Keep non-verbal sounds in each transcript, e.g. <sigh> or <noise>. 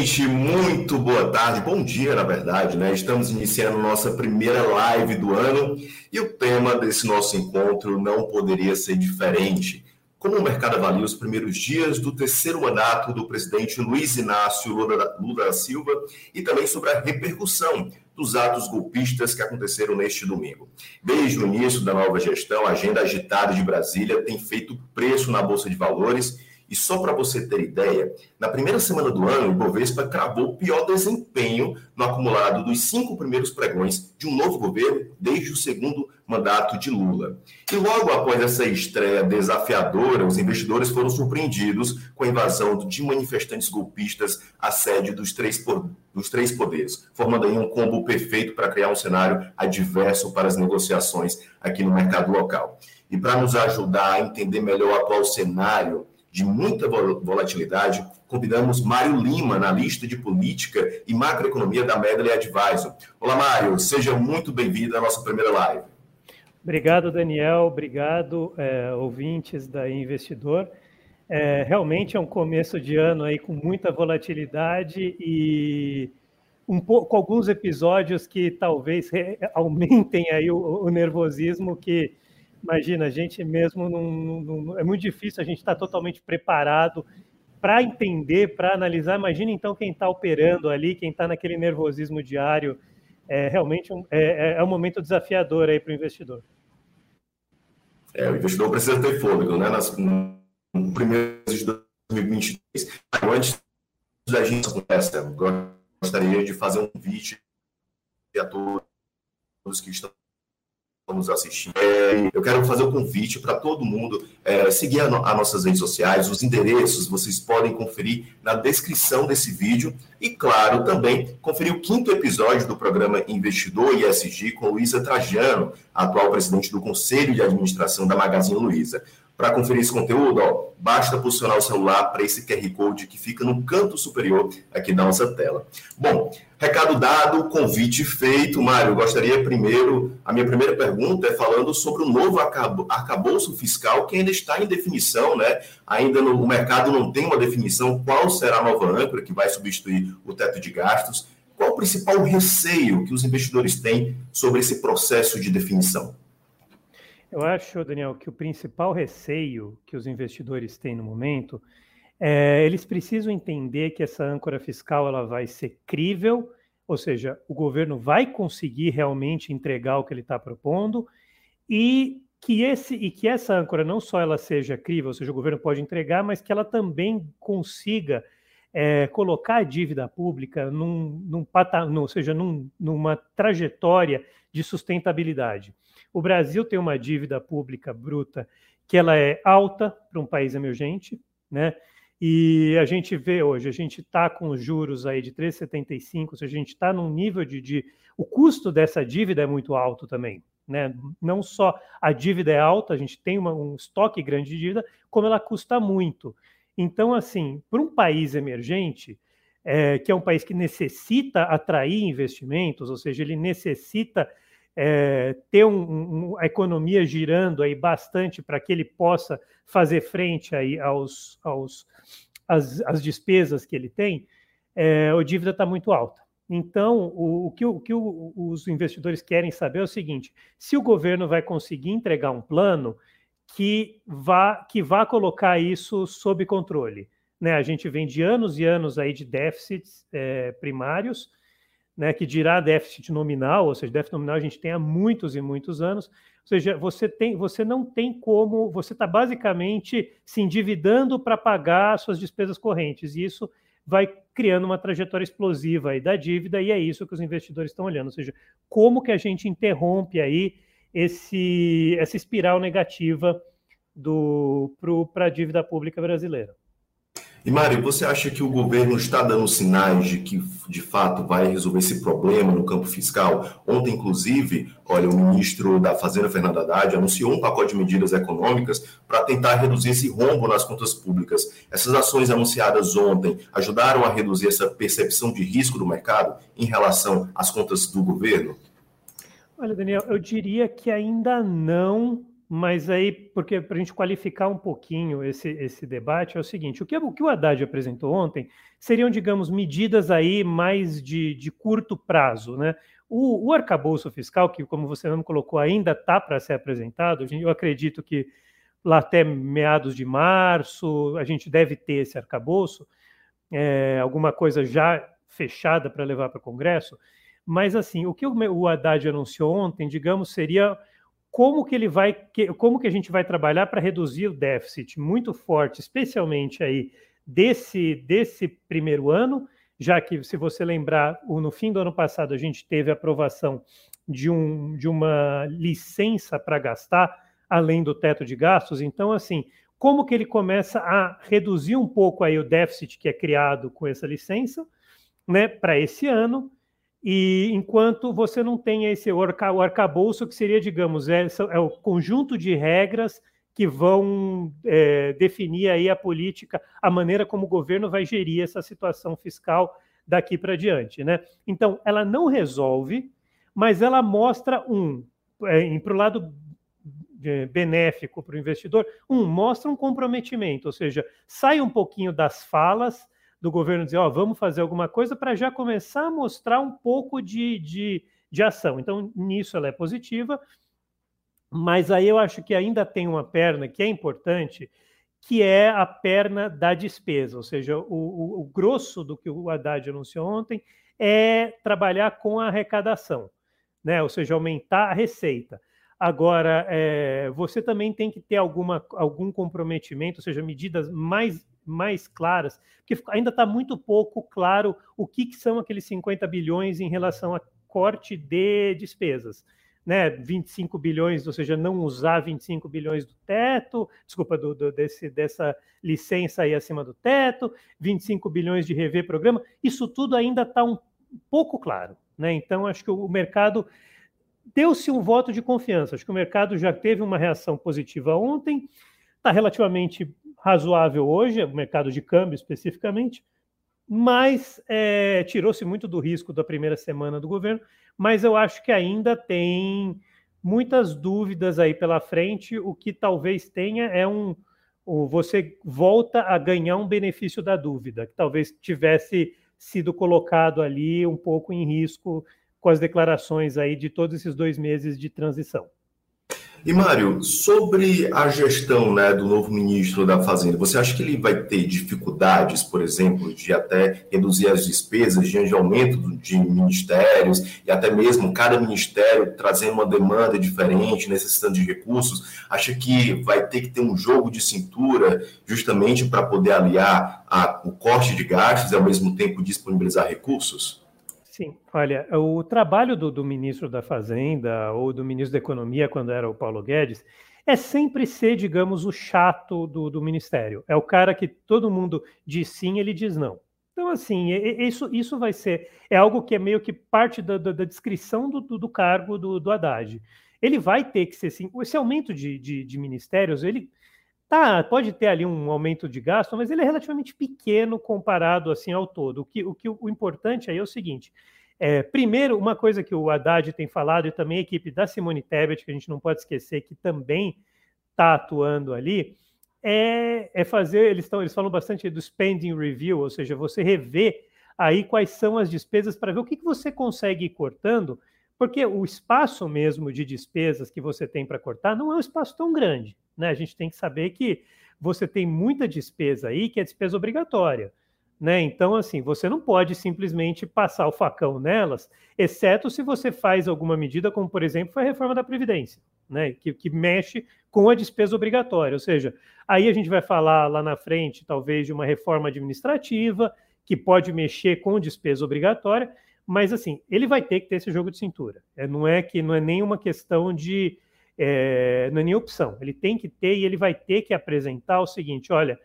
gente, muito boa tarde, bom dia, na verdade, né? Estamos iniciando nossa primeira live do ano e o tema desse nosso encontro não poderia ser diferente. Como o mercado avalia os primeiros dias do terceiro mandato do presidente Luiz Inácio Lula, Lula da Silva e também sobre a repercussão dos atos golpistas que aconteceram neste domingo. Desde o início da nova gestão, a agenda agitada de Brasília tem feito preço na Bolsa de Valores e só para você ter ideia, na primeira semana do ano, o Ibovespa cravou o pior desempenho no acumulado dos cinco primeiros pregões de um novo governo desde o segundo mandato de Lula. E logo após essa estreia desafiadora, os investidores foram surpreendidos com a invasão de manifestantes golpistas à sede dos três, dos três poderes, formando aí um combo perfeito para criar um cenário adverso para as negociações aqui no mercado local. E para nos ajudar a entender melhor o atual cenário, de muita volatilidade, convidamos Mário Lima, analista de política e macroeconomia da Medley Advisor. Olá, Mário, seja muito bem-vindo à nossa primeira live. Obrigado, Daniel. Obrigado, é, ouvintes da Investidor. É, realmente é um começo de ano aí com muita volatilidade e um pouco, alguns episódios que talvez aumentem aí o, o nervosismo que Imagina, a gente mesmo não, não, é muito difícil a gente estar tá totalmente preparado para entender, para analisar. Imagina então quem está operando ali, quem está naquele nervosismo diário. É realmente um, é, é, é um momento desafiador aí para o investidor. É, o investidor precisa ter fôlego, né? Nas, no primeiro de 2023. Antes da gente começar, gostaria de fazer um convite a todos que estão nos assistindo. É, eu quero fazer o um convite para todo mundo é, seguir as nossas redes sociais, os endereços vocês podem conferir na descrição desse vídeo e, claro, também conferir o quinto episódio do programa Investidor ISG com Luísa Trajano, atual presidente do Conselho de Administração da Magazine Luiza. Para conferir esse conteúdo, ó, basta posicionar o celular para esse QR Code que fica no canto superior aqui da nossa tela. Bom, recado dado, convite feito. Mário, gostaria primeiro, a minha primeira pergunta é falando sobre o novo arcabouço fiscal que ainda está em definição, né? Ainda no o mercado não tem uma definição qual será a nova âncora que vai substituir o teto de gastos. Qual o principal receio que os investidores têm sobre esse processo de definição? Eu acho, Daniel, que o principal receio que os investidores têm no momento é eles precisam entender que essa âncora fiscal ela vai ser crível, ou seja, o governo vai conseguir realmente entregar o que ele está propondo e que esse e que essa âncora não só ela seja crível, ou seja, o governo pode entregar, mas que ela também consiga é, colocar a dívida pública num, num ou seja, num, numa trajetória de sustentabilidade. O Brasil tem uma dívida pública bruta que ela é alta para um país emergente, né? E a gente vê hoje, a gente está com os juros aí de 3,75, ou seja, a gente está num nível de, de. O custo dessa dívida é muito alto também. Né? Não só a dívida é alta, a gente tem uma, um estoque grande de dívida, como ela custa muito. Então, assim, para um país emergente, é, que é um país que necessita atrair investimentos, ou seja, ele necessita é, ter um, um, a economia girando aí bastante para que ele possa fazer frente aí aos, aos as, as despesas que ele tem, é, a dívida está muito alta. Então, o, o que, o que o, os investidores querem saber é o seguinte: se o governo vai conseguir entregar um plano que vá, que vá colocar isso sob controle. Né? A gente vem de anos e anos aí de déficits é, primários, né, que dirá déficit nominal, ou seja, déficit nominal a gente tem há muitos e muitos anos. Ou seja, você, tem, você não tem como, você está basicamente se endividando para pagar suas despesas correntes, e isso vai criando uma trajetória explosiva aí da dívida, e é isso que os investidores estão olhando, ou seja, como que a gente interrompe aí esse, essa espiral negativa para a dívida pública brasileira. E Mário, você acha que o governo está dando sinais de que, de fato, vai resolver esse problema no campo fiscal? Ontem, inclusive, olha, o ministro da Fazenda, Fernando Haddad, anunciou um pacote de medidas econômicas para tentar reduzir esse rombo nas contas públicas. Essas ações anunciadas ontem ajudaram a reduzir essa percepção de risco do mercado em relação às contas do governo? Olha, Daniel, eu diria que ainda não mas aí, porque para a gente qualificar um pouquinho esse, esse debate, é o seguinte: o que, o que o Haddad apresentou ontem seriam, digamos, medidas aí mais de, de curto prazo, né? O, o arcabouço fiscal, que, como você mesmo colocou, ainda está para ser apresentado, eu acredito que lá até meados de março a gente deve ter esse arcabouço, é, alguma coisa já fechada para levar para o Congresso. Mas, assim, o que o Haddad anunciou ontem, digamos, seria como que ele vai, como que a gente vai trabalhar para reduzir o déficit muito forte, especialmente aí desse, desse primeiro ano, já que, se você lembrar, no fim do ano passado a gente teve a aprovação de, um, de uma licença para gastar, além do teto de gastos. Então, assim, como que ele começa a reduzir um pouco aí o déficit que é criado com essa licença, né, para esse ano, e enquanto você não tem esse o arcabouço, que seria, digamos, é, é o conjunto de regras que vão é, definir aí a política, a maneira como o governo vai gerir essa situação fiscal daqui para diante, né? Então, ela não resolve, mas ela mostra um, é, para o lado é, benéfico para o investidor, um, mostra um comprometimento, ou seja, sai um pouquinho das falas do governo dizer, ó, oh, vamos fazer alguma coisa para já começar a mostrar um pouco de, de, de ação. Então, nisso ela é positiva, mas aí eu acho que ainda tem uma perna que é importante, que é a perna da despesa, ou seja, o, o, o grosso do que o Haddad anunciou ontem é trabalhar com a arrecadação, né? ou seja, aumentar a receita. Agora, é, você também tem que ter alguma, algum comprometimento, ou seja, medidas mais mais claras, porque ainda está muito pouco claro o que, que, são aqueles 50 bilhões em relação a corte de despesas. Né, 25 bilhões, ou seja, não usar 25 bilhões do teto, desculpa, do, do, desse, dessa licença aí acima do teto, 25 bilhões de rever programa, isso tudo ainda está um pouco claro. Né? Então, acho que o mercado deu-se um voto de confiança. Acho que o mercado já teve uma reação positiva ontem, está relativamente razoável hoje, o mercado de câmbio especificamente, mas é, tirou-se muito do risco da primeira semana do governo, mas eu acho que ainda tem muitas dúvidas aí pela frente. O que talvez tenha é um. Você volta a ganhar um benefício da dúvida, que talvez tivesse sido colocado ali um pouco em risco com as declarações aí de todos esses dois meses de transição. E, Mário, sobre a gestão né, do novo ministro da Fazenda, você acha que ele vai ter dificuldades, por exemplo, de até reduzir as despesas diante de aumento de ministérios e até mesmo cada ministério trazendo uma demanda diferente, necessitando de recursos? Acha que vai ter que ter um jogo de cintura justamente para poder aliar a, o corte de gastos e ao mesmo tempo disponibilizar recursos? Sim, olha, o trabalho do, do, ministro da Fazenda ou do ministro da Economia, quando era o Paulo Guedes, é sempre ser, digamos, o chato do, do ministério. É o cara que todo mundo diz sim, ele diz não. Então, assim, isso, isso vai ser. É algo que é meio que parte da, da, da descrição do, do, cargo do, do Haddad. Ele vai ter que ser assim. Esse aumento de, de, de ministérios, ele Tá, pode ter ali um aumento de gasto, mas ele é relativamente pequeno comparado assim ao todo. O que o, que, o importante aí é o seguinte: é, primeiro, uma coisa que o Haddad tem falado e também a equipe da Simone Tebet, que a gente não pode esquecer que também está atuando ali, é, é fazer. Eles, estão, eles falam bastante do spending review, ou seja, você rever aí quais são as despesas para ver o que, que você consegue ir cortando, porque o espaço mesmo de despesas que você tem para cortar não é um espaço tão grande. Né? A gente tem que saber que você tem muita despesa aí que é despesa obrigatória. Né? Então, assim, você não pode simplesmente passar o facão nelas, exceto se você faz alguma medida, como, por exemplo, foi a reforma da Previdência, né? que, que mexe com a despesa obrigatória. Ou seja, aí a gente vai falar lá na frente, talvez, de uma reforma administrativa, que pode mexer com despesa obrigatória, mas, assim, ele vai ter que ter esse jogo de cintura. É, não é que não é nenhuma questão de é, não é nem opção. Ele tem que ter e ele vai ter que apresentar o seguinte: olha,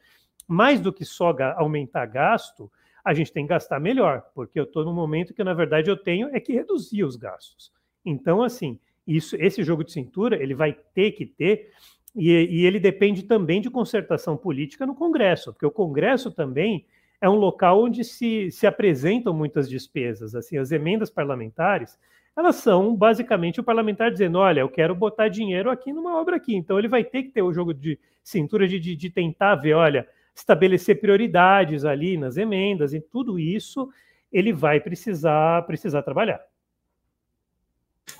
mais do que só aumentar gasto, a gente tem que gastar melhor, porque eu estou no momento que, na verdade, eu tenho é que reduzir os gastos. Então, assim, isso, esse jogo de cintura ele vai ter que ter, e, e ele depende também de concertação política no Congresso, porque o Congresso também é um local onde se, se apresentam muitas despesas. Assim, as emendas parlamentares elas são basicamente o parlamentar dizendo: olha, eu quero botar dinheiro aqui numa obra aqui. Então ele vai ter que ter o jogo de cintura de, de, de tentar ver, olha, estabelecer prioridades ali nas emendas e tudo isso ele vai precisar precisar trabalhar.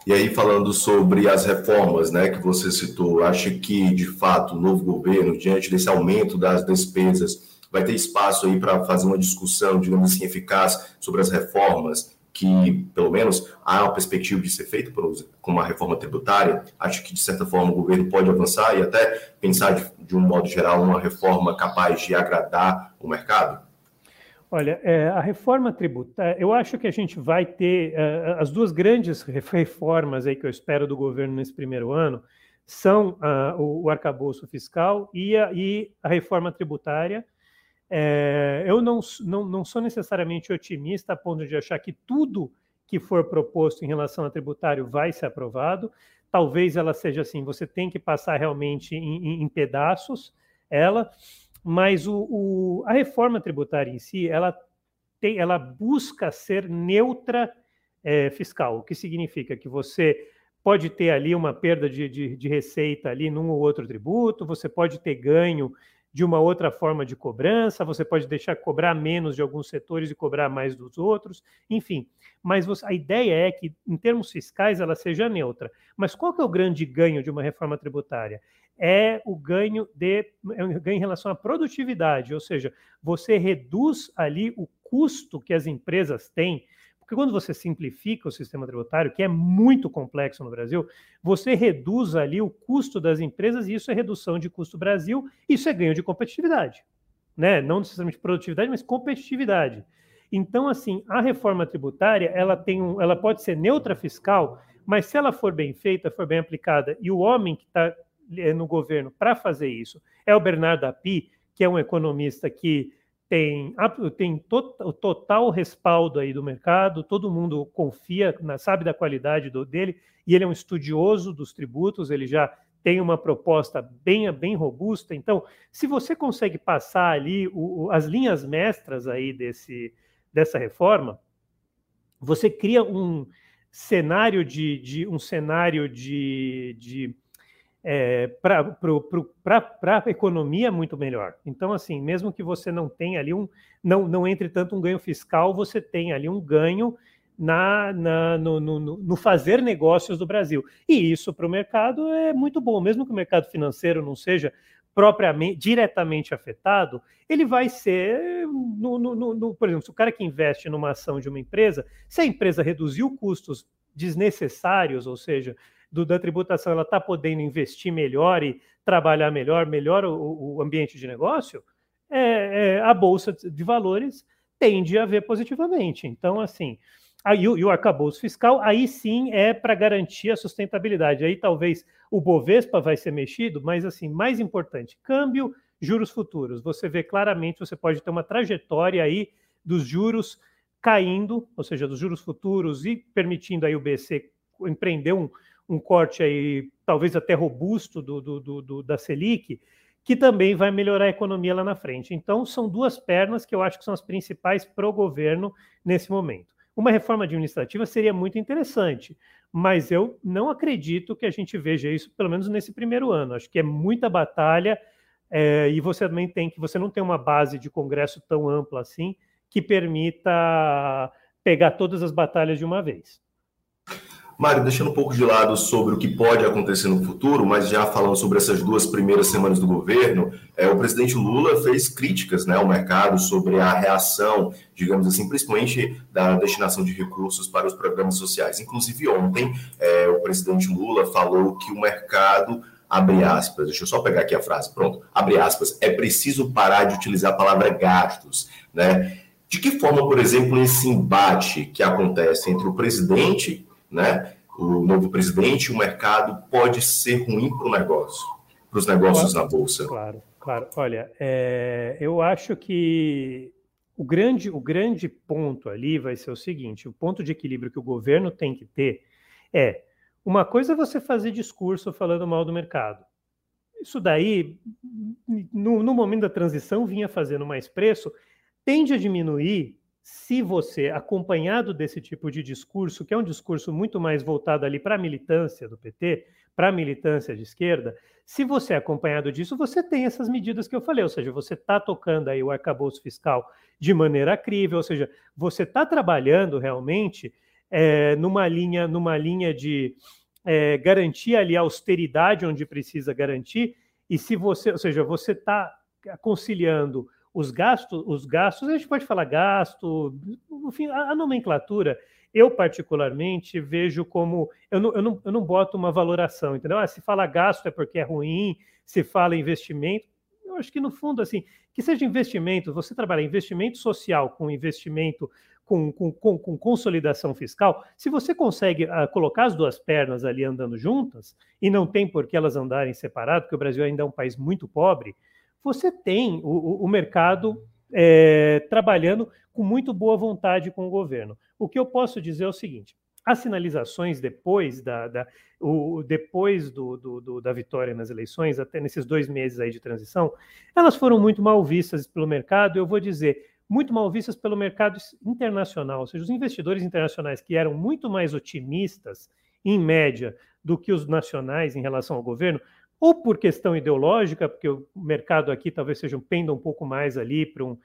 E aí, falando sobre as reformas né, que você citou, acha que, de fato, o novo governo, diante desse aumento das despesas, vai ter espaço aí para fazer uma discussão, digamos assim, eficaz sobre as reformas que, pelo menos, há uma perspectiva de ser feito por, com uma reforma tributária? Acho que, de certa forma, o governo pode avançar e até pensar, de, de um modo geral, uma reforma capaz de agradar o mercado? Olha, é, a reforma tributária, eu acho que a gente vai ter uh, as duas grandes reformas aí que eu espero do governo nesse primeiro ano são uh, o, o arcabouço fiscal e a, e a reforma tributária. É, eu não, não, não sou necessariamente otimista a ponto de achar que tudo que for proposto em relação a tributário vai ser aprovado. Talvez ela seja assim, você tem que passar realmente em, em, em pedaços ela mas o, o, a reforma tributária em si, ela, tem, ela busca ser neutra é, fiscal, o que significa que você pode ter ali uma perda de, de, de, receita ali num ou outro tributo, você pode ter ganho de uma outra forma de cobrança, você pode deixar cobrar menos de alguns setores e cobrar mais dos outros, enfim. Mas você, a ideia é que, em termos fiscais, ela seja neutra. Mas qual que é o grande ganho de uma reforma tributária? é o ganho de é um ganho em relação à produtividade, ou seja, você reduz ali o custo que as empresas têm, porque quando você simplifica o sistema tributário, que é muito complexo no Brasil, você reduz ali o custo das empresas e isso é redução de custo Brasil, isso é ganho de competitividade, né? Não necessariamente produtividade, mas competitividade. Então, assim, a reforma tributária, ela tem um, ela pode ser neutra fiscal, mas se ela for bem feita, for bem aplicada, e o homem que está eh, no governo para fazer isso é o Bernardo Api, que é um economista que tem, tem to, o total respaldo aí do mercado, todo mundo confia, sabe da qualidade do, dele, e ele é um estudioso dos tributos, ele já tem uma proposta bem, bem robusta. Então, se você consegue passar ali o, as linhas mestras aí desse, dessa reforma, você cria um cenário de, de um cenário de, de é, para a economia muito melhor. Então, assim, mesmo que você não tenha ali um, não, não entre tanto um ganho fiscal, você tem ali um ganho na, na no, no, no, fazer negócios do Brasil. E isso para o mercado é muito bom, mesmo que o mercado financeiro não seja propriamente diretamente afetado, ele vai ser, no, no, por exemplo, se o cara que investe numa ação de uma empresa, se a empresa reduziu custos desnecessários, ou seja, do, da tributação ela está podendo investir melhor e trabalhar melhor, melhor o, o ambiente de negócio, é, é, a bolsa de valores tende a ver positivamente. Então, assim, aí e o arcabouço fiscal, aí sim é para garantir a sustentabilidade. Aí talvez o Bovespa vai ser mexido, mas assim, mais importante, câmbio, juros futuros. Você vê claramente, você pode ter uma trajetória aí dos juros caindo, ou seja, dos juros futuros e permitindo aí o BC empreender um, um corte aí, talvez até robusto do, do, do, da Selic, que também vai melhorar a economia lá na frente. Então, são duas pernas que eu acho que são as principais para o governo nesse momento. Uma reforma administrativa seria muito interessante, mas eu não acredito que a gente veja isso, pelo menos nesse primeiro ano. Acho que é muita batalha é, e você também tem que você não tem uma base de Congresso tão ampla assim que permita pegar todas as batalhas de uma vez. Mário, deixando um pouco de lado sobre o que pode acontecer no futuro, mas já falando sobre essas duas primeiras semanas do governo, é, o presidente Lula fez críticas né, ao mercado sobre a reação, digamos assim, principalmente da destinação de recursos para os programas sociais. Inclusive, ontem, é, o presidente Lula falou que o mercado abre aspas, deixa eu só pegar aqui a frase, pronto, abre aspas, é preciso parar de utilizar a palavra gastos, né? De que forma, por exemplo, esse embate que acontece entre o presidente né, o novo presidente, o mercado pode ser ruim para o negócio, para os negócios claro, na Bolsa. Claro, claro. Olha, é, eu acho que o grande, o grande ponto ali vai ser o seguinte: o ponto de equilíbrio que o governo tem que ter é uma coisa é você fazer discurso falando mal do mercado. Isso daí, no, no momento da transição, vinha fazendo mais preço, tende a diminuir se você, acompanhado desse tipo de discurso, que é um discurso muito mais voltado ali para a militância do PT, para a militância de esquerda, se você é acompanhado disso, você tem essas medidas que eu falei, ou seja, você está tocando aí o arcabouço fiscal de maneira crível, ou seja, você está trabalhando realmente é, numa linha, numa linha de é, garantir ali a austeridade onde precisa garantir, e se você, ou seja, você está conciliando os gastos, os gastos, a gente pode falar gasto, enfim, a, a nomenclatura, eu particularmente vejo como, eu não, eu, não, eu não boto uma valoração, entendeu? Ah, se fala gasto é porque é ruim, se fala investimento, eu acho que no fundo, assim, que seja investimento, você trabalha investimento social com investimento com, com, com, com consolidação fiscal, se você consegue uh, colocar as duas pernas ali andando juntas, e não tem por que elas andarem separadas, porque o Brasil ainda é um país muito pobre, você tem o, o mercado é, trabalhando com muito boa vontade com o governo. O que eu posso dizer é o seguinte: as sinalizações depois da, da o, depois do, do, do, da vitória nas eleições, até nesses dois meses aí de transição, elas foram muito mal vistas pelo mercado. Eu vou dizer muito mal vistas pelo mercado internacional, ou seja, os investidores internacionais que eram muito mais otimistas, em média, do que os nacionais em relação ao governo, ou por questão ideológica, porque o mercado aqui talvez seja um penda um pouco mais ali para um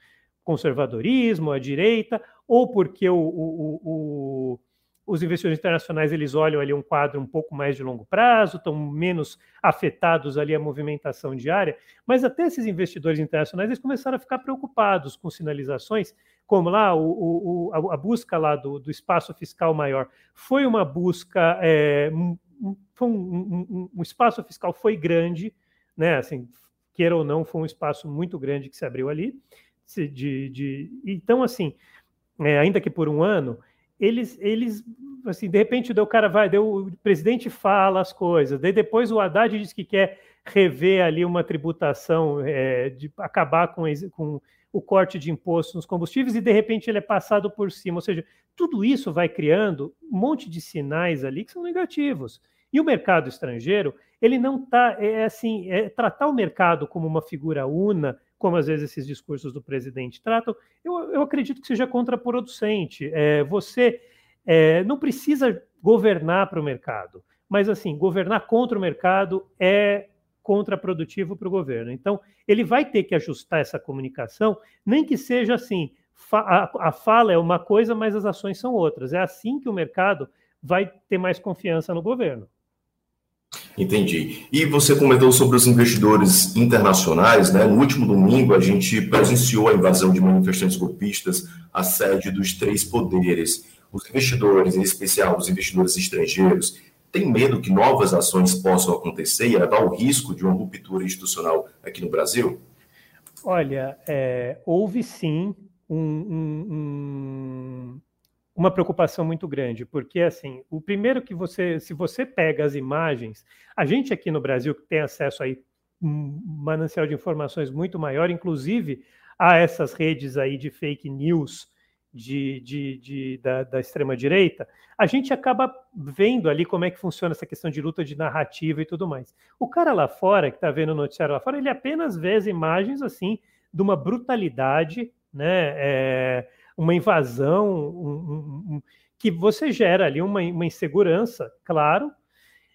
conservadorismo, à direita, ou porque o, o, o, os investidores internacionais eles olham ali um quadro um pouco mais de longo prazo, estão menos afetados ali à movimentação diária, mas até esses investidores internacionais eles começaram a ficar preocupados com sinalizações, como lá o, a busca lá do, do, espaço fiscal maior. Foi uma busca é, foi um, um, um, espaço fiscal foi grande, né? Assim, queira ou não, foi um espaço muito grande que se abriu ali. De, de, então, assim, é, ainda que por um ano, eles, eles, assim, de repente, o cara vai, deu, o presidente fala as coisas, daí depois o Haddad diz que quer rever ali uma tributação, é, de acabar com, com o corte de impostos nos combustíveis e de repente ele é passado por cima. Ou seja, tudo isso vai criando um monte de sinais ali que são negativos. E o mercado estrangeiro, ele não está, é, é assim, é, tratar o mercado como uma figura una, como às vezes esses discursos do presidente tratam, eu, eu acredito que seja contraproducente. É, você é, não precisa governar para o mercado, mas assim, governar contra o mercado é contraprodutivo para o governo. Então, ele vai ter que ajustar essa comunicação, nem que seja assim, a fala é uma coisa, mas as ações são outras. É assim que o mercado vai ter mais confiança no governo. Entendi. E você comentou sobre os investidores internacionais, né? No último domingo, a gente presenciou a invasão de manifestantes golpistas à sede dos três poderes. Os investidores, em especial os investidores estrangeiros, têm medo que novas ações possam acontecer e levar o risco de uma ruptura institucional aqui no Brasil? Olha, é, houve sim um, um uma preocupação muito grande, porque assim, o primeiro que você, se você pega as imagens, a gente aqui no Brasil que tem acesso aí um manancial de informações muito maior, inclusive a essas redes aí de fake news de, de, de da, da extrema direita, a gente acaba vendo ali como é que funciona essa questão de luta de narrativa e tudo mais. O cara lá fora que está vendo o noticiário lá fora, ele apenas vê as imagens assim de uma brutalidade, né? É, uma invasão, um, um, que você gera ali uma, uma insegurança, claro,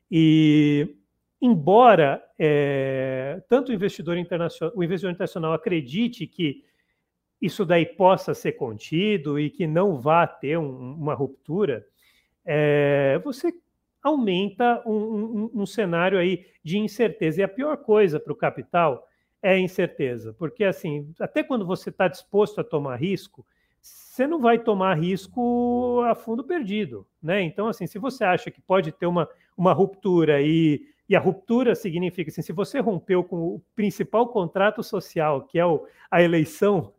e embora é, tanto o investidor internacional, o investidor internacional acredite que isso daí possa ser contido e que não vá ter um, uma ruptura, é, você aumenta um, um, cenário aí de incerteza. E a pior coisa para o capital é a incerteza, porque assim, até quando você está disposto a tomar risco, você não vai tomar risco a fundo perdido, né? Então, assim, se você acha que pode ter uma, uma ruptura e, e a ruptura significa assim, se você rompeu com o principal contrato social, que é o, a eleição,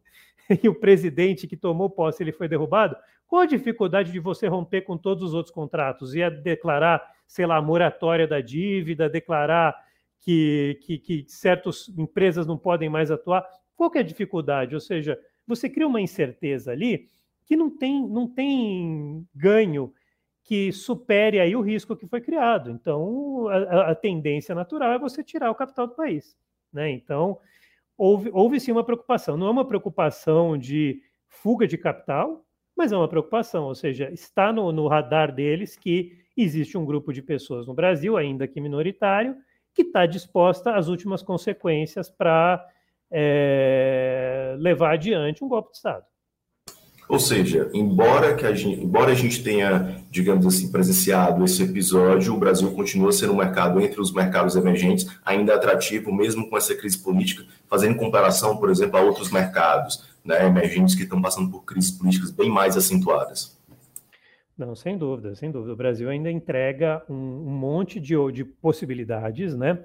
<laughs> e o presidente que tomou posse ele foi derrubado, qual a dificuldade de você romper com todos os outros contratos? Ia declarar, sei lá, moratória da dívida, declarar que, que, que certas empresas não podem mais atuar? Qual que é a dificuldade? Ou seja, você cria uma incerteza ali que não tem, não tem ganho que supere aí o risco que foi criado. Então, a, a tendência natural é você tirar o capital do país. Né? Então, houve, houve sim uma preocupação. Não é uma preocupação de fuga de capital, mas é uma preocupação, ou seja, está no, no radar deles que existe um grupo de pessoas no Brasil, ainda que minoritário, que está disposta às últimas consequências para é, levar adiante um golpe de Estado. Ou seja, embora, que a gente, embora a gente tenha, digamos assim, presenciado esse episódio, o Brasil continua sendo um mercado entre os mercados emergentes, ainda atrativo, mesmo com essa crise política, fazendo comparação, por exemplo, a outros mercados né, emergentes que estão passando por crises políticas bem mais acentuadas. Não, sem dúvida, sem dúvida. O Brasil ainda entrega um, um monte de, de possibilidades, né?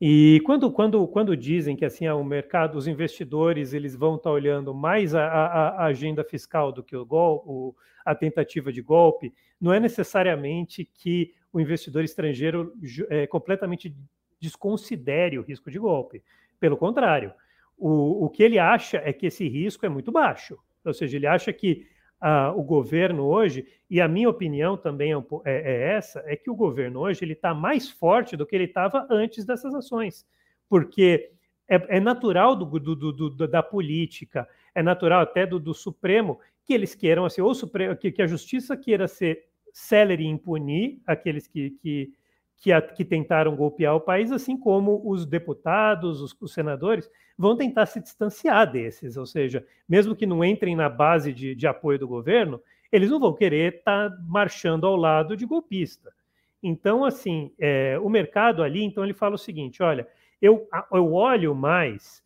E quando, quando, quando dizem que assim ah, o mercado, os investidores, eles vão estar tá olhando mais a, a, a, agenda fiscal do que o, gol, o, a tentativa de golpe, não é necessariamente que o investidor estrangeiro é, completamente desconsidere o risco de golpe. Pelo contrário, o, o que ele acha é que esse risco é muito baixo. Ou seja, ele acha que ah, o governo hoje, e a minha opinião também é, é, é essa, é que o governo hoje ele está mais forte do que ele estava antes dessas ações, porque é, é natural do, do, do, da política, é natural até do, Supremo que eles queiram assim, ou Supremo, que, que a justiça queira ser célere e impunir aqueles que, que que, a, que, tentaram golpear o país, assim como os deputados, os, os, senadores, vão tentar se distanciar desses, ou seja, mesmo que não entrem na base de, de apoio do governo, eles não vão querer estar tá marchando ao lado de golpista. Então, assim, é, o mercado ali, então ele fala o seguinte: olha, eu, eu olho mais,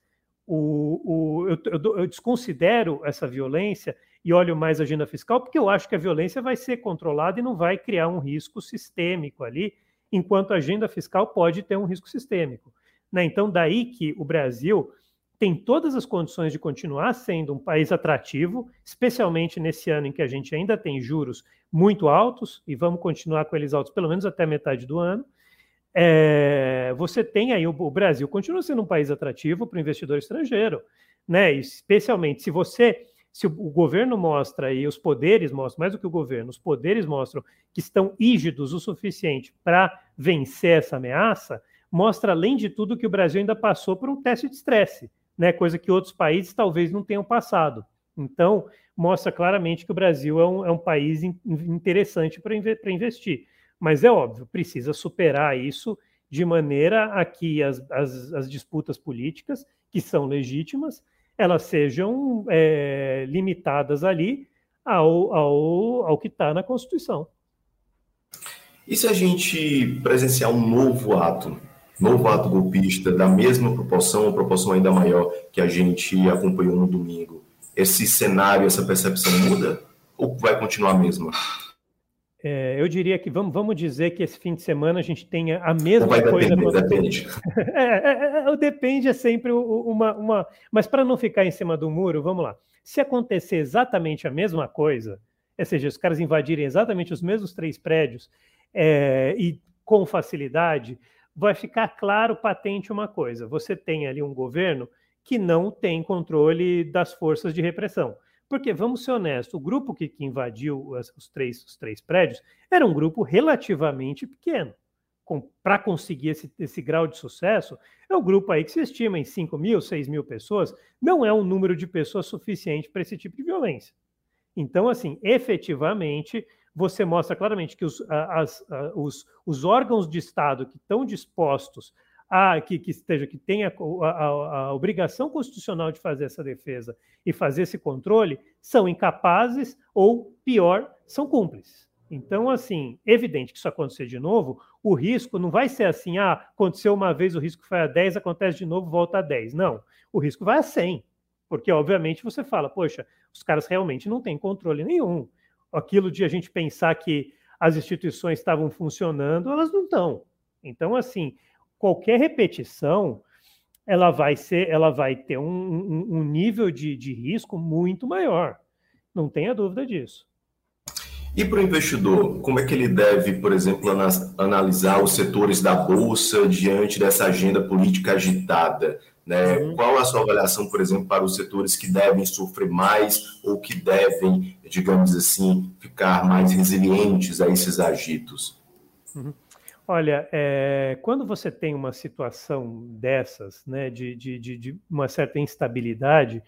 o, o eu, eu, eu desconsidero essa violência e olho mais a agenda fiscal, porque eu acho que a violência vai ser controlada e não vai criar um risco sistêmico ali enquanto a agenda fiscal pode ter um risco sistêmico. Né? Então, daí que o Brasil tem todas as condições de continuar sendo um país atrativo, especialmente nesse ano em que a gente ainda tem juros muito altos, e vamos continuar com eles altos pelo menos até metade do ano. É, você tem aí o, o, Brasil continua sendo um país atrativo para o investidor estrangeiro, né? Especialmente se você se o, governo mostra e os poderes mostram, mais do que o governo, os poderes mostram que estão rígidos o suficiente para vencer essa ameaça, mostra, além de tudo, que o Brasil ainda passou por um teste de estresse, né? coisa que outros países talvez não tenham passado. Então, mostra claramente que o Brasil é um, é um país in, interessante para investir. Mas é óbvio, precisa superar isso de maneira a que as, as, as disputas políticas, que são legítimas, elas sejam é, limitadas ali ao, ao, ao que está na Constituição. E se a gente presenciar um novo ato, novo ato golpista, da mesma proporção, ou proporção ainda maior que a gente acompanhou no domingo, esse cenário, essa percepção muda? Ou vai continuar a mesma? É, eu diria que vamos, vamos dizer que esse fim de semana a gente tenha a mesma vai coisa. Depender, depende. <laughs> É, é, é, depende é sempre uma. uma... Mas para não ficar em cima do muro, vamos lá. Se acontecer exatamente a mesma coisa, ou seja, os caras invadirem exatamente os mesmos três prédios é, e com facilidade, vai ficar claro, patente uma coisa: você tem ali um governo que não tem controle das forças de repressão. Porque, vamos ser honestos, o grupo que, que invadiu os, três, os três prédios era um grupo relativamente pequeno. Para conseguir esse, esse grau de sucesso, é o grupo aí que se estima em 5 mil, 6 mil pessoas, não é um número de pessoas suficiente para esse tipo de violência. Então, assim, efetivamente, você mostra claramente que os, as, os, os órgãos de Estado que estão dispostos a, que, que esteja, que tenha a, a, a, obrigação constitucional de fazer essa defesa e fazer esse controle, são incapazes ou, pior, são cúmplices. Então, assim, evidente que isso acontecer de novo, o risco não vai ser assim, ah, aconteceu uma vez, o risco foi a 10, acontece de novo, volta a 10. Não, o risco vai a 100. Porque, obviamente, você fala, poxa, os caras realmente não têm controle nenhum. Aquilo de a gente pensar que as instituições estavam funcionando, elas não estão. Então, assim, qualquer repetição ela vai ser, ela vai ter um, um, um nível de, de risco muito maior. Não tenha dúvida disso. E para o investidor, como é que ele deve, por exemplo, analisar os setores da bolsa diante dessa agenda política agitada? Né? Uhum. Qual a sua avaliação, por exemplo, para os setores que devem sofrer mais ou que devem, digamos assim, ficar mais resilientes a esses agitos? Uhum. Olha, é, quando você tem uma situação dessas, né, de, de, de, de uma certa instabilidade,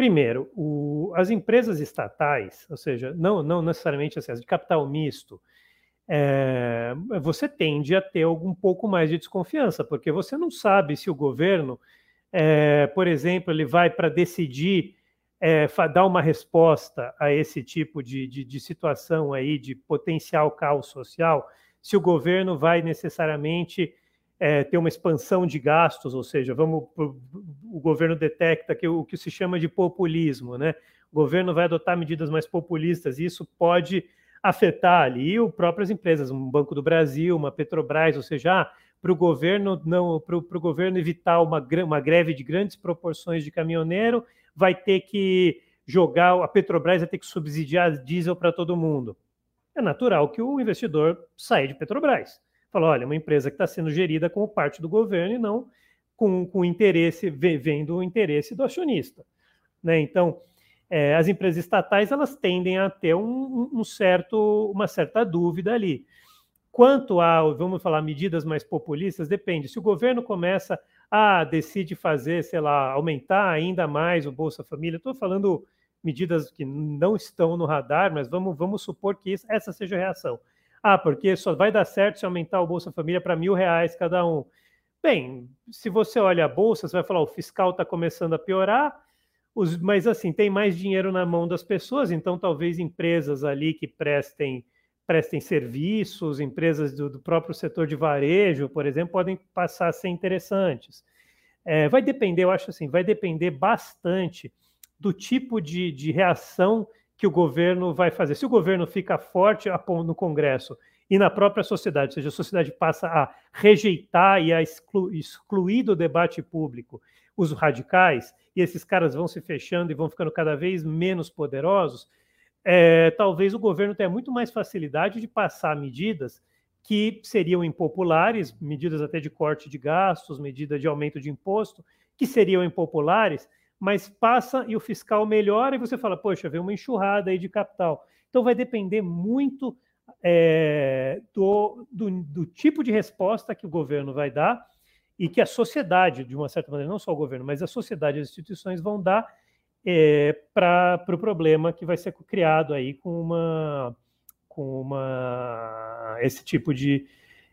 Primeiro, o, as empresas estatais, ou seja, não, não necessariamente assim, as de capital misto, é, você tende a ter um pouco mais de desconfiança, porque você não sabe se o governo, é, por exemplo, ele vai para decidir é, dar uma resposta a esse tipo de, de, de situação aí de potencial caos social, se o governo vai necessariamente é, ter uma expansão de gastos, ou seja, vamos, o governo detecta que o que se chama de populismo, né? O governo vai adotar medidas mais populistas e isso pode afetar ali o próprias empresas, um Banco do Brasil, uma Petrobras, ou seja, ah, para o governo não, para o governo evitar uma, uma greve de grandes proporções de caminhoneiro, vai ter que jogar a Petrobras vai ter que subsidiar diesel para todo mundo. É natural que o investidor saia de Petrobras Falou, olha, uma empresa que está sendo gerida como parte do governo e não com, com interesse, vendo o interesse do acionista. Né? Então, é, as empresas estatais elas tendem a ter um, um, certo, uma certa dúvida ali. Quanto a, vamos falar, medidas mais populistas, depende. Se o governo começa a decide fazer, sei lá, aumentar ainda mais o Bolsa Família, estou falando medidas que não estão no radar, mas vamos, vamos supor que isso, essa seja a reação. Ah, porque só vai dar certo se aumentar o Bolsa Família para mil reais cada um. Bem, se você olha a bolsa, você vai falar o fiscal está começando a piorar, os, mas assim tem mais dinheiro na mão das pessoas, então talvez empresas ali que prestem prestem serviços, empresas do, do próprio setor de varejo, por exemplo, podem passar a ser interessantes. É, vai depender, eu acho assim, vai depender bastante do tipo de, de reação que o governo vai fazer. Se o governo fica forte no Congresso e na própria sociedade, ou seja, a sociedade passa a rejeitar e a exclu excluir do debate público os radicais, e esses caras vão se fechando e vão ficando cada vez menos poderosos, é, talvez o governo tenha muito mais facilidade de passar medidas que seriam impopulares, medidas até de corte de gastos, medidas de aumento de imposto, que seriam impopulares, mas passa e o fiscal melhora e você fala, poxa, veio uma enxurrada aí de capital. Então vai depender muito é, do, do, do, tipo de resposta que o governo vai dar e que a sociedade, de uma certa maneira, não só o governo, mas a sociedade e as instituições vão dar é, para o pro problema que vai ser criado aí com uma com uma esse tipo de,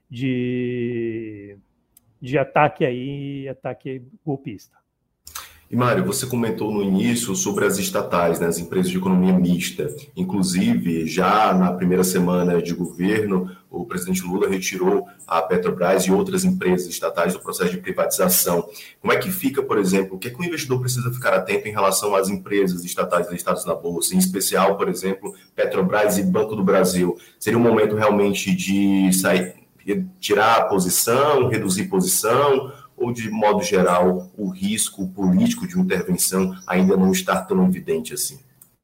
de, de ataque aí, ataque golpista. E Mário, você comentou no início sobre as estatais, né, as empresas de economia mista. Inclusive, já na primeira semana de governo, o presidente Lula retirou a Petrobras e outras empresas estatais do processo de privatização. Como é que fica, por exemplo, o que, é que o investidor precisa ficar atento em relação às empresas estatais listadas na Bolsa, em especial, por exemplo, Petrobras e Banco do Brasil? Seria um momento realmente de sair, tirar a posição, reduzir posição? Ou, de modo geral, o risco político de intervenção ainda não está tão evidente assim?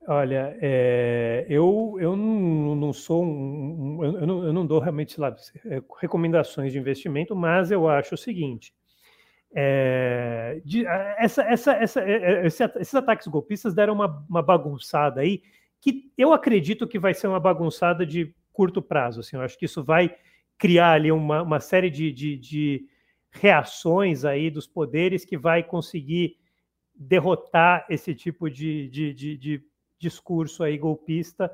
Olha, é, eu, eu não, não sou um, eu, não, eu, não, dou realmente lá, é, recomendações de investimento, mas eu acho o seguinte: é, de, essa, essa, essa, é, é, esses ataques golpistas deram uma, uma, bagunçada aí, que eu acredito que vai ser uma bagunçada de curto prazo. Assim, eu acho que isso vai criar ali uma, uma série de, de, de reações aí dos poderes que vai conseguir derrotar esse tipo de, de, de, de discurso aí golpista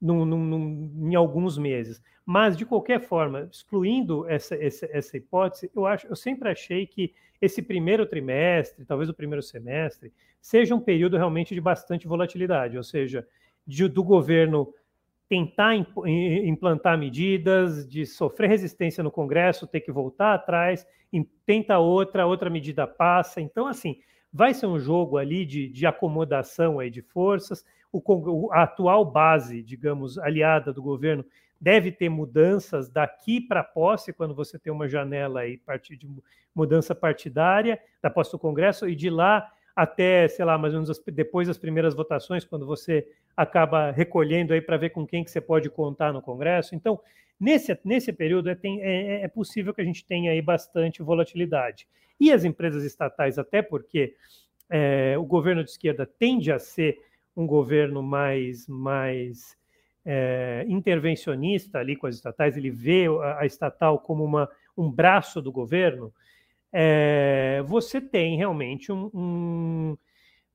num, num, em alguns meses. Mas, de qualquer forma, excluindo essa, essa, essa hipótese, eu, acho, eu sempre achei que esse primeiro trimestre, talvez o primeiro semestre, seja um período realmente de bastante volatilidade, ou seja, de, do governo tentar implantar medidas, de sofrer resistência no Congresso, ter que voltar atrás, tenta outra, outra medida passa. Então, assim, vai ser um jogo ali de, de acomodação aí de forças. O, a atual base, digamos, aliada do governo, deve ter mudanças daqui para a posse, quando você tem uma janela aí de mudança partidária da posse do Congresso, e de lá até, sei lá, mais ou menos depois das primeiras votações, quando você acaba recolhendo aí para ver com quem que você pode contar no Congresso. Então, nesse, nesse período é, tem, é, é possível que a gente tenha aí bastante volatilidade. E as empresas estatais, até porque é, o governo de esquerda tende a ser um governo mais, mais é, intervencionista ali com as estatais, ele vê a, a estatal como uma, um braço do governo, é, você tem realmente um, um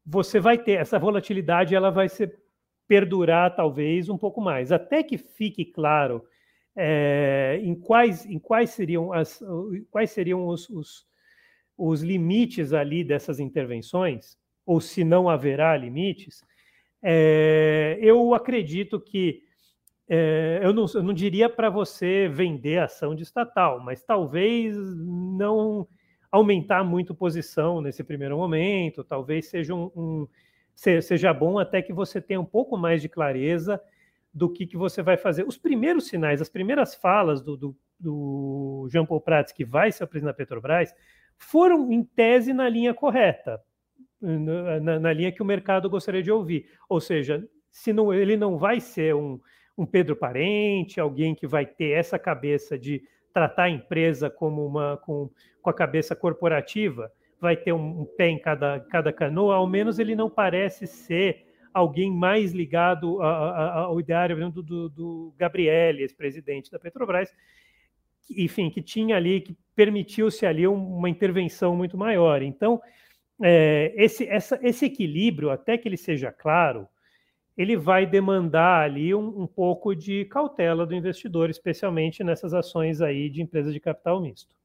você vai ter essa volatilidade, ela vai ser perdurar talvez um pouco mais, até que fique claro é, em, quais, em quais seriam, as, quais seriam os, os, os limites ali dessas intervenções, ou se não haverá limites, é, eu acredito que é, eu, não, eu, não, diria para você vender ação de estatal, mas talvez não aumentar muito posição nesse primeiro momento, talvez seja um, um seja bom até que você tenha um pouco mais de clareza do que, que você vai fazer. Os primeiros sinais, as primeiras falas do, do, do Jean Paul Prats, que vai ser presidente da Petrobras, foram, em tese, na linha correta, na, na, linha que o mercado gostaria de ouvir. Ou seja, se não, ele não vai ser um, um Pedro Parente, alguém que vai ter essa cabeça de tratar a empresa como uma com, com a cabeça corporativa, vai ter um, um pé em cada, cada canoa, ao menos ele não parece ser alguém mais ligado a, a, ao ideário do, do, do Gabriel, ex-presidente da Petrobras, que, enfim, que tinha ali, que permitiu-se ali uma intervenção muito maior. Então, é, esse, essa, esse equilíbrio, até que ele seja claro, ele vai demandar ali um, um, pouco de cautela do investidor, especialmente nessas ações aí de empresas de capital misto.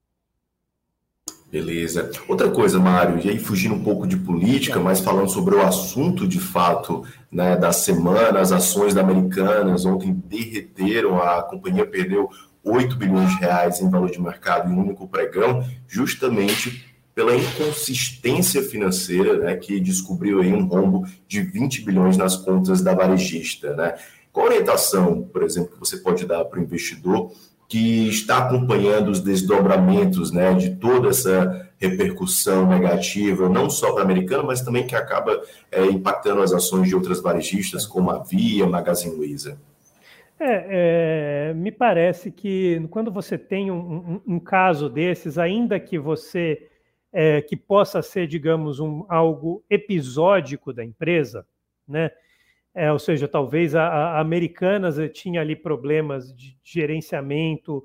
Beleza. Outra coisa, Mário, e aí fugindo um pouco de política, mas falando sobre o assunto de fato né, da semana, as ações da Americanas ontem derreteram, a companhia perdeu 8 bilhões de reais em valor de mercado em um único pregão, justamente pela inconsistência financeira, né, que descobriu aí um rombo de 20 bilhões nas contas da varejista, né? Qual orientação, por exemplo, que você pode dar para o investidor que está acompanhando os desdobramentos né, de toda essa repercussão negativa, não só para a americana, mas também que acaba é, impactando as ações de outras varejistas, como a Via, Magazine Luiza? É, é, me parece que quando você tem um, um, um caso desses, ainda que você é, que possa ser, digamos, um, algo episódico da empresa, né? É, ou seja, talvez a, a Americanas tinha ali problemas de gerenciamento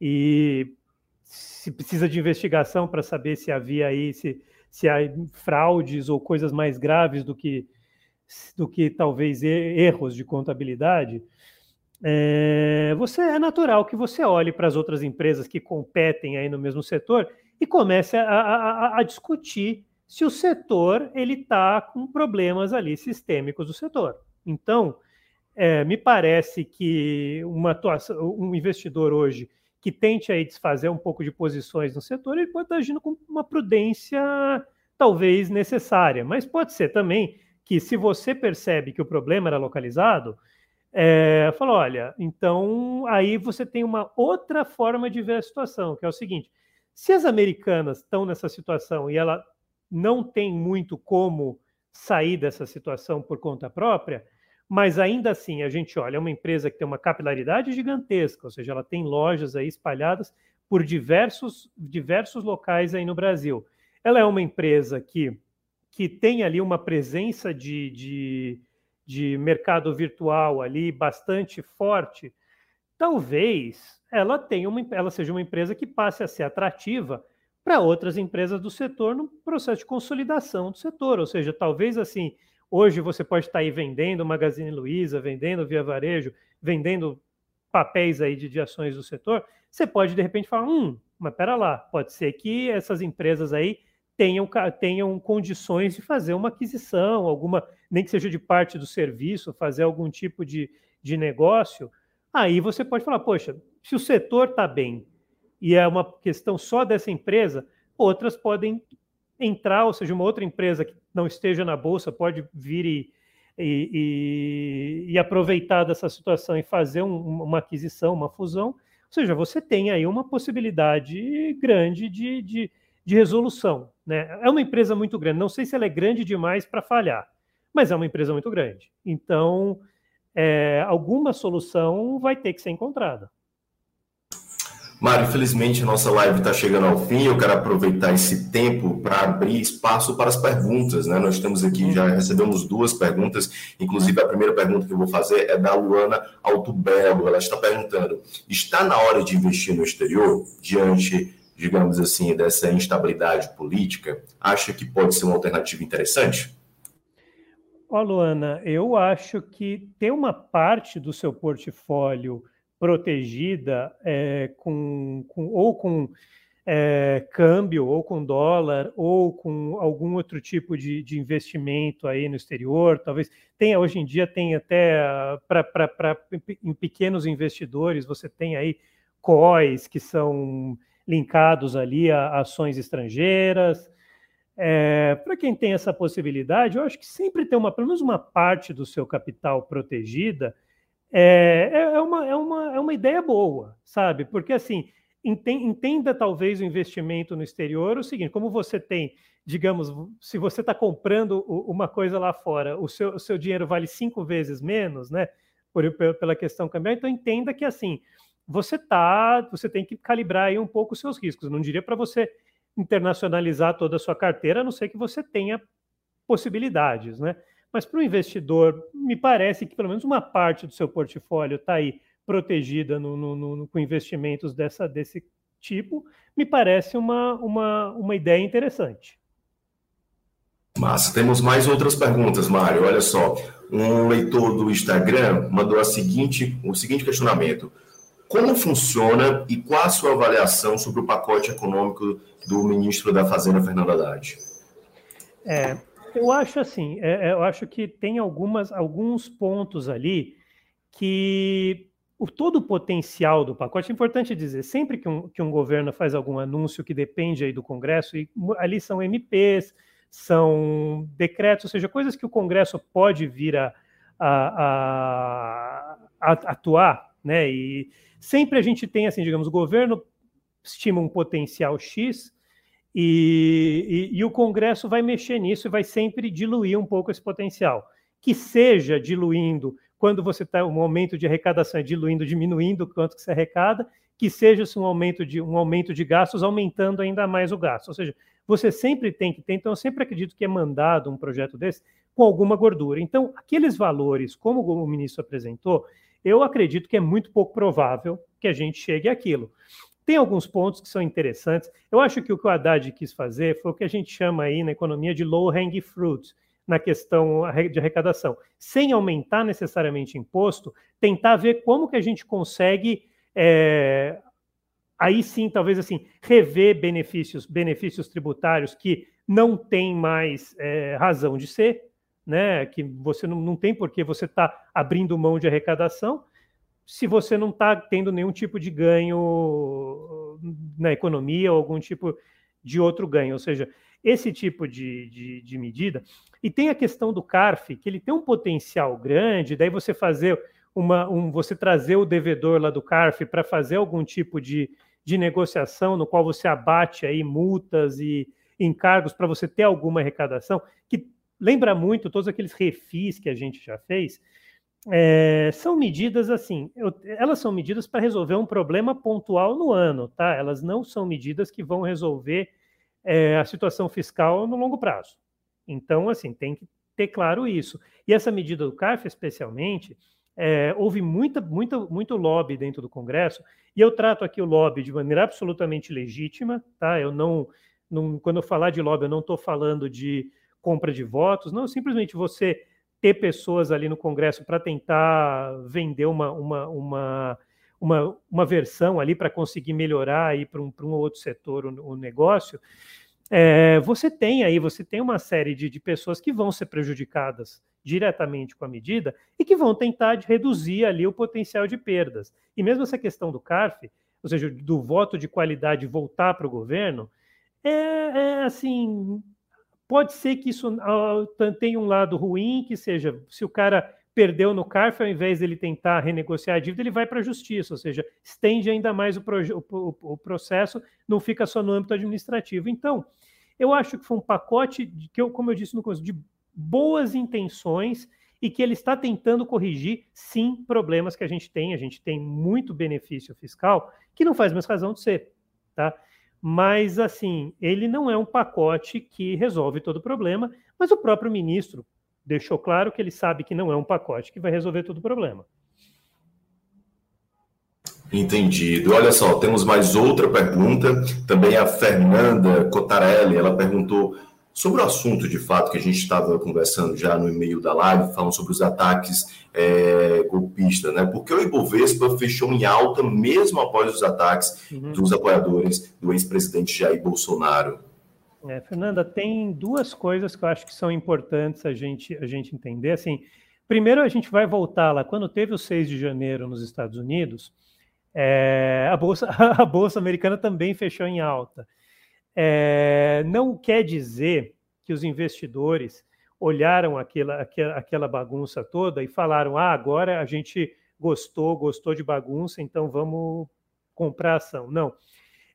e se precisa de investigação para saber se havia aí se, se há fraudes ou coisas mais graves do que do que talvez erros de contabilidade. É, você é natural que você olhe para as outras empresas que competem aí no mesmo setor e comece a, a, a discutir se o setor ele está com problemas ali sistêmicos do setor. Então, é, me parece que uma atuação, um investidor hoje que tente aí desfazer um pouco de posições no setor, ele pode estar agindo com uma prudência talvez necessária, mas pode ser também que se você percebe que o problema era localizado, é, fala, olha, então aí você tem uma outra forma de ver a situação, que é o seguinte: se as americanas estão nessa situação e ela não tem muito como sair dessa situação por conta própria, mas ainda assim a gente olha, é uma empresa que tem uma capilaridade gigantesca, ou seja, ela tem lojas aí espalhadas por diversos, diversos locais aí no Brasil. Ela é uma empresa que, que tem ali uma presença de, de, de mercado virtual ali bastante forte. Talvez ela tenha uma, ela seja uma empresa que passe a ser atrativa para outras empresas do setor no processo de consolidação do setor, ou seja, talvez assim Hoje você pode estar aí vendendo Magazine Luiza, vendendo Via Varejo, vendendo papéis aí de, de ações do setor. Você pode, de repente, falar, hum, mas pera lá, pode ser que essas empresas aí tenham, tenham condições de fazer uma aquisição, alguma, nem que seja de parte do serviço, fazer algum tipo de, de negócio. Aí você pode falar, poxa, se o setor está bem e é uma questão só dessa empresa, outras podem entrar, ou seja, uma outra empresa que não esteja na bolsa pode vir e, e, e, e aproveitar dessa situação e fazer um, uma aquisição, uma fusão. Ou seja, você tem aí uma possibilidade grande de, de, de resolução. Né? É uma empresa muito grande, não sei se ela é grande demais para falhar, mas é uma empresa muito grande. Então, é, alguma solução vai ter que ser encontrada. Mário, infelizmente a nossa live está chegando ao fim. Eu quero aproveitar esse tempo para abrir espaço para as perguntas. Né? Nós temos aqui, já recebemos duas perguntas. Inclusive, a primeira pergunta que eu vou fazer é da Luana Altubelo. Ela está perguntando: está na hora de investir no exterior, diante, digamos assim, dessa instabilidade política? Acha que pode ser uma alternativa interessante? Ó, Luana, eu acho que ter uma parte do seu portfólio protegida é, com, com, ou com é, câmbio, ou com dólar, ou com algum outro tipo de, de, investimento aí no exterior, talvez tenha, hoje em dia tem até para em pequenos investidores, você tem aí COIs que são linkados ali a ações estrangeiras, é, para quem tem essa possibilidade, eu acho que sempre ter uma, pelo menos uma parte do seu capital protegida é, é, é uma, é, uma, é uma ideia boa, sabe? Porque assim, entenda talvez o investimento no exterior o seguinte: como você tem, digamos, se você está comprando uma coisa lá fora, o seu, o seu dinheiro vale cinco vezes menos, né? Por, pela questão cambial, então entenda que assim você tá, você tem que calibrar aí um pouco os seus riscos. não diria para você internacionalizar toda a sua carteira, a não ser que você tenha possibilidades, né? Mas para o investidor, me parece que pelo menos uma parte do seu portfólio está aí protegida no, no, no, com investimentos dessa, desse tipo, me parece uma, uma, uma ideia interessante. Mas temos mais outras perguntas, Mário. Olha só, um leitor do Instagram mandou a seguinte, o seguinte questionamento: Como funciona e qual a sua avaliação sobre o pacote econômico do ministro da Fazenda, Fernando Haddad? É, eu acho assim, é, é, eu acho que tem algumas, alguns pontos ali que o todo o potencial do pacote, é importante dizer, sempre que um, que um governo faz algum anúncio que depende aí do Congresso, e ali são MPs, são decretos, ou seja, coisas que o Congresso pode vir a, a, a, a atuar, né? E sempre a gente tem, assim, digamos, o governo estima um potencial X e, e, e, o Congresso vai mexer nisso e vai sempre diluir um pouco esse potencial. Que seja diluindo quando você está um aumento de arrecadação é diluindo, diminuindo o quanto que se arrecada, que seja um aumento de um aumento de gastos aumentando ainda mais o gasto. Ou seja, você sempre tem que ter, então eu sempre acredito que é mandado um projeto desse com alguma gordura. Então, aqueles valores, como o ministro apresentou, eu acredito que é muito pouco provável que a gente chegue àquilo. Tem alguns pontos que são interessantes. Eu acho que o que o Haddad quis fazer foi o que a gente chama aí na economia de low hanging fruit, na questão de arrecadação. Sem aumentar necessariamente imposto, tentar ver como que a gente consegue, é, aí sim, talvez assim, rever benefícios, benefícios tributários que não têm mais é, razão de ser, né? Que você não, não tem por que você está abrindo mão de arrecadação, se você não está tendo nenhum tipo de ganho na economia ou algum tipo de outro ganho. Ou seja, esse tipo de, de, de, medida. E tem a questão do CARF, que ele tem um potencial grande, daí você fazer uma. Um, você trazer o devedor lá do CARF para fazer algum tipo de, de negociação no qual você abate aí multas e encargos para você ter alguma arrecadação, que lembra muito todos aqueles refis que a gente já fez é, são medidas assim, eu, elas são medidas para resolver um problema pontual no ano, tá? Elas não são medidas que vão resolver é, a situação fiscal no longo prazo. Então, assim, tem que ter claro isso. E essa medida do CARF, especialmente, é, houve muita, muita, muito lobby dentro do Congresso, e eu trato aqui o lobby de maneira absolutamente legítima, tá? Eu não, não quando eu falar de lobby, eu não estou falando de compra de votos, não, simplesmente você ter pessoas ali no Congresso para tentar vender uma, uma, uma, uma, uma versão ali para conseguir melhorar para um, um outro setor o, o negócio, é, você tem aí, você tem uma série de, de pessoas que vão ser prejudicadas diretamente com a medida e que vão tentar reduzir ali o potencial de perdas. E mesmo essa questão do CARF, ou seja, do voto de qualidade voltar para o governo, é, é, assim, Pode ser que isso uh, tenha um lado ruim, que seja, se o cara perdeu no CARF, ao invés dele tentar renegociar a dívida, ele vai para a justiça, ou seja, estende ainda mais o, o, o, processo, não fica só no âmbito administrativo. Então, eu acho que foi um pacote, de, que eu, como eu disse no começo, de boas intenções e que ele está tentando corrigir, sim, problemas que a gente tem. A gente tem muito benefício fiscal que não faz mais razão de ser, tá? Mas assim, ele não é um pacote que resolve todo o problema, mas o próprio ministro deixou claro que ele sabe que não é um pacote que vai resolver todo o problema. Entendido. Olha só, temos mais outra pergunta. Também a Fernanda Cotarelli, ela perguntou Sobre o assunto, de fato, que a gente estava conversando já no e-mail da live, falando sobre os ataques é, golpistas, né? Porque o Ibovespa fechou em alta mesmo após os ataques uhum. dos apoiadores do ex-presidente Jair Bolsonaro. É, Fernanda, tem duas coisas que eu acho que são importantes a gente, a gente entender. Assim, primeiro, a gente vai voltar lá. Quando teve o 6 de janeiro nos Estados Unidos, é, a, bolsa, <laughs> a Bolsa Americana também fechou em alta. É, não quer dizer que os investidores olharam aquela, aquela, aquela bagunça toda e falaram: ah, agora a gente gostou, gostou de bagunça, então vamos comprar ação. Não.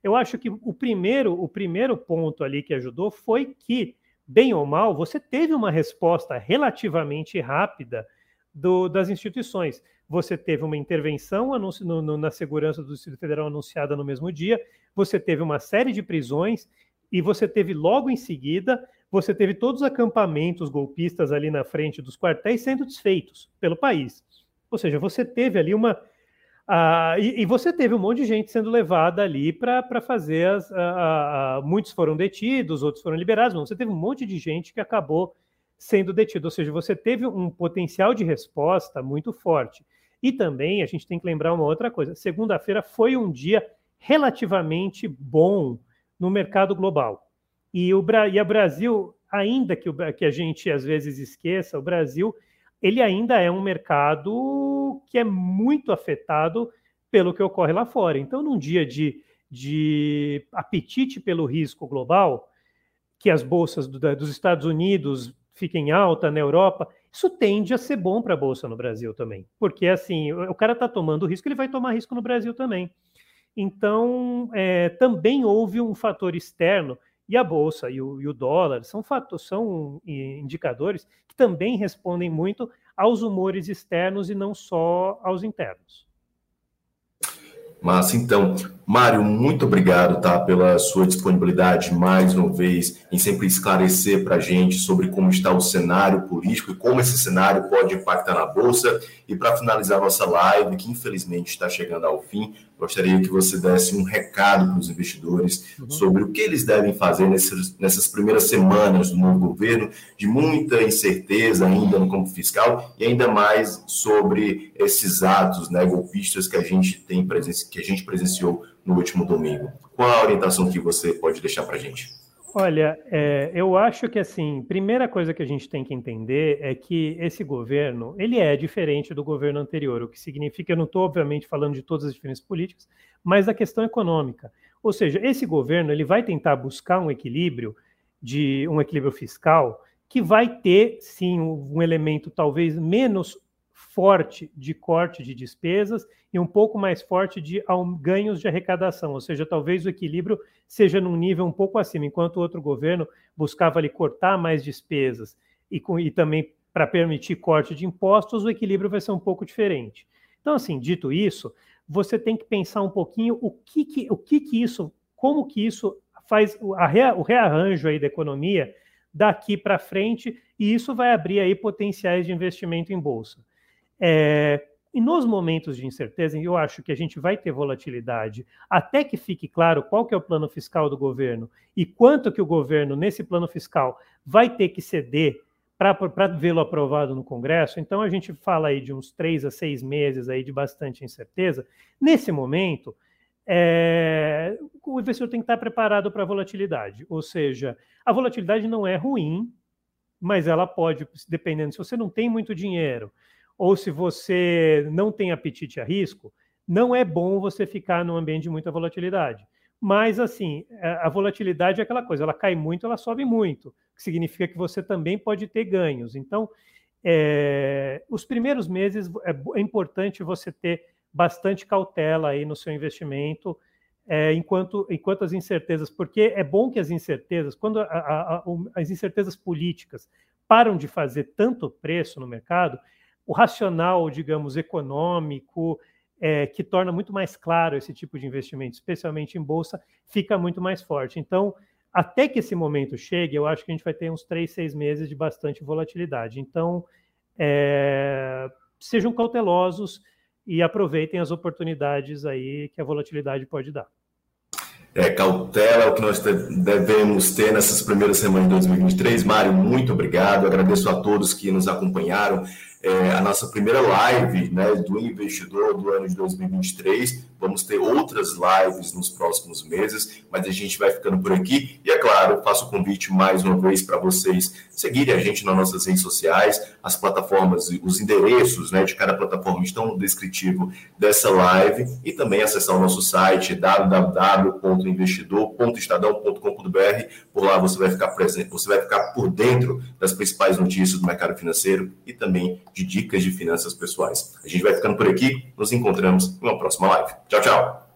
Eu acho que o primeiro, o primeiro ponto ali que ajudou foi que, bem ou mal, você teve uma resposta relativamente rápida do, das instituições. Você teve uma intervenção no, no, na segurança do Distrito Federal anunciada no mesmo dia, você teve uma série de prisões e você teve logo em seguida, você teve todos os acampamentos golpistas ali na frente dos quartéis sendo desfeitos pelo país. Ou seja, você teve ali uma. Uh, e, e, você teve um monte de gente sendo levada ali para fazer as. Uh, uh, muitos foram detidos, outros foram liberados, mas você teve um monte de gente que acabou sendo detido. Ou seja, você teve um potencial de resposta muito forte. E também a gente tem que lembrar uma outra coisa: segunda-feira foi um dia relativamente bom no mercado global. E o e a Brasil, ainda que, o, que a gente às vezes esqueça, o Brasil ele ainda é um mercado que é muito afetado pelo que ocorre lá fora. Então, num dia de, de apetite pelo risco global, que as bolsas do, dos Estados Unidos fiquem alta na Europa, isso tende a ser bom para a bolsa no Brasil também, porque assim o cara está tomando risco, ele vai tomar risco no Brasil também. Então, é, também houve um fator externo, e a Bolsa e o, e o dólar são, fatos, são indicadores que também respondem muito aos humores externos e não só aos internos. Mas então, Mário, muito obrigado tá, pela sua disponibilidade mais uma vez em sempre esclarecer para a gente sobre como está o cenário político e como esse cenário pode impactar na Bolsa. E para finalizar nossa live, que infelizmente está chegando ao fim, gostaria que você desse um recado para os investidores uhum. sobre o que eles devem fazer nessas, nessas primeiras semanas do novo governo, de muita incerteza ainda no campo fiscal e ainda mais sobre esses atos né, golpistas que a gente tem que a gente presenciou no último domingo. Qual a orientação que você pode deixar para a gente? Olha, é, eu acho que assim, primeira coisa que a gente tem que entender é que esse governo ele é diferente do governo anterior, o que significa, eu não estou obviamente falando de todas as diferenças políticas, mas da questão econômica. Ou seja, esse governo ele vai tentar buscar um equilíbrio de um equilíbrio fiscal que vai ter sim um elemento talvez menos forte de corte de despesas e um pouco mais forte de ganhos de arrecadação, ou seja, talvez o equilíbrio seja num nível um pouco acima, enquanto o outro governo buscava ali cortar mais despesas e, com, e também para permitir corte de impostos, o equilíbrio vai ser um pouco diferente. Então, assim, dito isso, você tem que pensar um pouquinho o que, que o que, que isso, como que isso faz rea, o rearranjo aí da economia daqui para frente, e isso vai abrir aí potenciais de investimento em bolsa. É, e nos momentos de incerteza, eu acho que a gente vai ter volatilidade até que fique claro qual que é o plano fiscal do governo e quanto que o governo, nesse plano fiscal, vai ter que ceder para vê-lo aprovado no Congresso. Então, a gente fala aí de uns três a seis meses aí de bastante incerteza. Nesse momento, é, o investidor tem que estar preparado para a volatilidade. Ou seja, a volatilidade não é ruim, mas ela pode, dependendo, se você não tem muito dinheiro, ou se você não tem apetite a risco, não é bom você ficar num ambiente de muita volatilidade. Mas, assim, a volatilidade é aquela coisa, ela cai muito, ela sobe muito, que significa que você também pode ter ganhos. Então, é, os primeiros meses é, é, importante você ter bastante cautela aí no seu investimento, é, enquanto, enquanto as incertezas, porque é bom que as incertezas, quando a, a, a, as incertezas políticas param de fazer tanto preço no mercado, o racional, digamos, econômico, é, que torna muito mais claro esse tipo de investimento, especialmente em bolsa, fica muito mais forte. Então, até que esse momento chegue, eu acho que a gente vai ter uns três, seis meses de bastante volatilidade. Então, é, sejam cautelosos e aproveitem as oportunidades aí que a volatilidade pode dar. é, cautela é o que nós devemos ter nessas primeiras semanas de 2023. Mário, muito obrigado. Agradeço a todos que nos acompanharam é, a nossa primeira live né, do investidor do ano de 2023. Vamos ter outras lives nos próximos meses, mas a gente vai ficando por aqui. E é claro, faço o convite mais uma vez para vocês seguirem a gente nas nossas redes sociais, as plataformas, os endereços né, de cada plataforma estão no descritivo dessa live e também acessar o nosso site www.investidor.estadão.com.br. Por lá você vai ficar presente, você vai ficar por dentro das principais notícias do mercado financeiro e também de dicas de finanças pessoais. A gente vai ficando por aqui, nos encontramos em uma próxima live. Tchau, tchau.